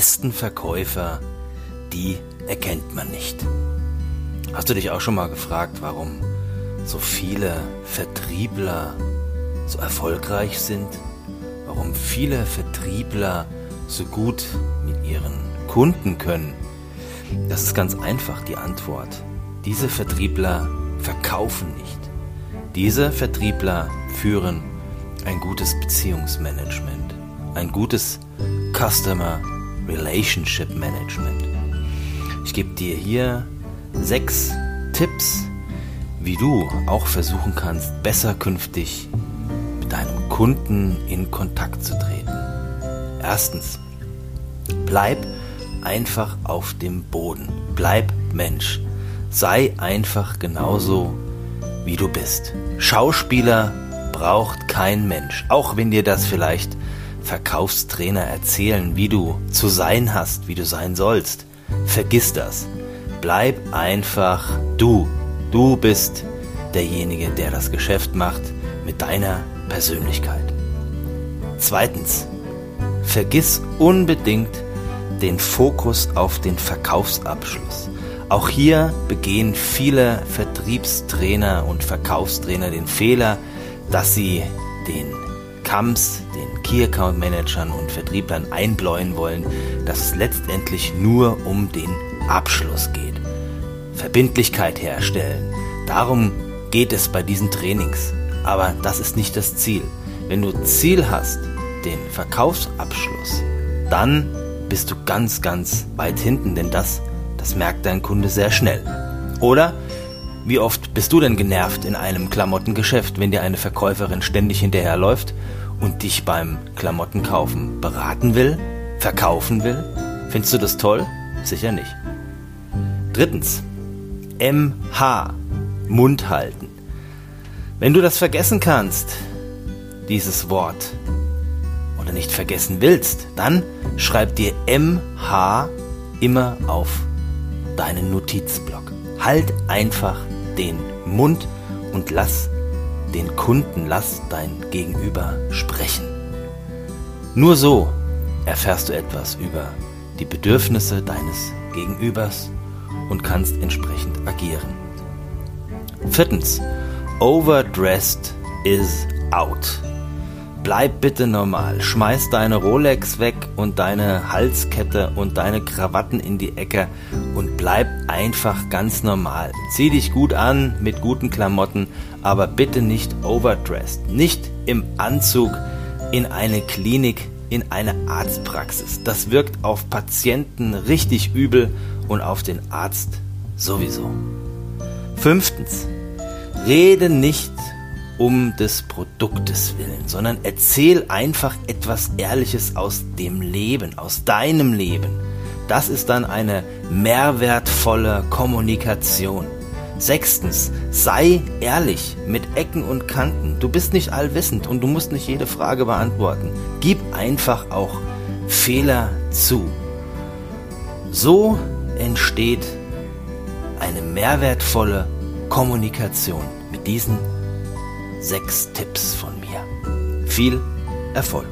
besten Verkäufer, die erkennt man nicht. Hast du dich auch schon mal gefragt, warum so viele Vertriebler so erfolgreich sind? Warum viele Vertriebler so gut mit ihren Kunden können? Das ist ganz einfach die Antwort. Diese Vertriebler verkaufen nicht. Diese Vertriebler führen ein gutes Beziehungsmanagement, ein gutes Customer Relationship Management. Ich gebe dir hier sechs Tipps, wie du auch versuchen kannst, besser künftig mit deinem Kunden in Kontakt zu treten. Erstens, bleib einfach auf dem Boden. Bleib Mensch. Sei einfach genauso, wie du bist. Schauspieler braucht kein Mensch, auch wenn dir das vielleicht Verkaufstrainer erzählen, wie du zu sein hast, wie du sein sollst. Vergiss das. Bleib einfach du. Du bist derjenige, der das Geschäft macht mit deiner Persönlichkeit. Zweitens, vergiss unbedingt den Fokus auf den Verkaufsabschluss. Auch hier begehen viele Vertriebstrainer und Verkaufstrainer den Fehler, dass sie den KAMS, den Key Account Managern und Vertrieblern einbläuen wollen, dass es letztendlich nur um den Abschluss geht. Verbindlichkeit herstellen. Darum geht es bei diesen Trainings. Aber das ist nicht das Ziel. Wenn du Ziel hast, den Verkaufsabschluss, dann bist du ganz, ganz weit hinten, denn das, das merkt dein Kunde sehr schnell. Oder wie oft bist du denn genervt in einem Klamottengeschäft, wenn dir eine Verkäuferin ständig hinterherläuft und dich beim Klamottenkaufen beraten will, verkaufen will? Findest du das toll? Sicher nicht. Drittens, MH, Mund halten. Wenn du das vergessen kannst, dieses Wort, oder nicht vergessen willst, dann schreib dir MH immer auf deinen Notizblock. Halt einfach den Mund und lass den Kunden, lass dein Gegenüber sprechen. Nur so erfährst du etwas über die Bedürfnisse deines Gegenübers und kannst entsprechend agieren. Viertens, overdressed is out. Bleib bitte normal. Schmeiß deine Rolex weg und deine Halskette und deine Krawatten in die Ecke und bleib einfach ganz normal. Zieh dich gut an mit guten Klamotten, aber bitte nicht overdressed. Nicht im Anzug in eine Klinik, in eine Arztpraxis. Das wirkt auf Patienten richtig übel und auf den Arzt sowieso. Fünftens. Rede nicht um des Produktes willen, sondern erzähl einfach etwas Ehrliches aus dem Leben, aus deinem Leben. Das ist dann eine mehrwertvolle Kommunikation. Sechstens, sei ehrlich mit Ecken und Kanten. Du bist nicht allwissend und du musst nicht jede Frage beantworten. Gib einfach auch Fehler zu. So entsteht eine mehrwertvolle Kommunikation mit diesen sechs Tipps von mir. Viel Erfolg!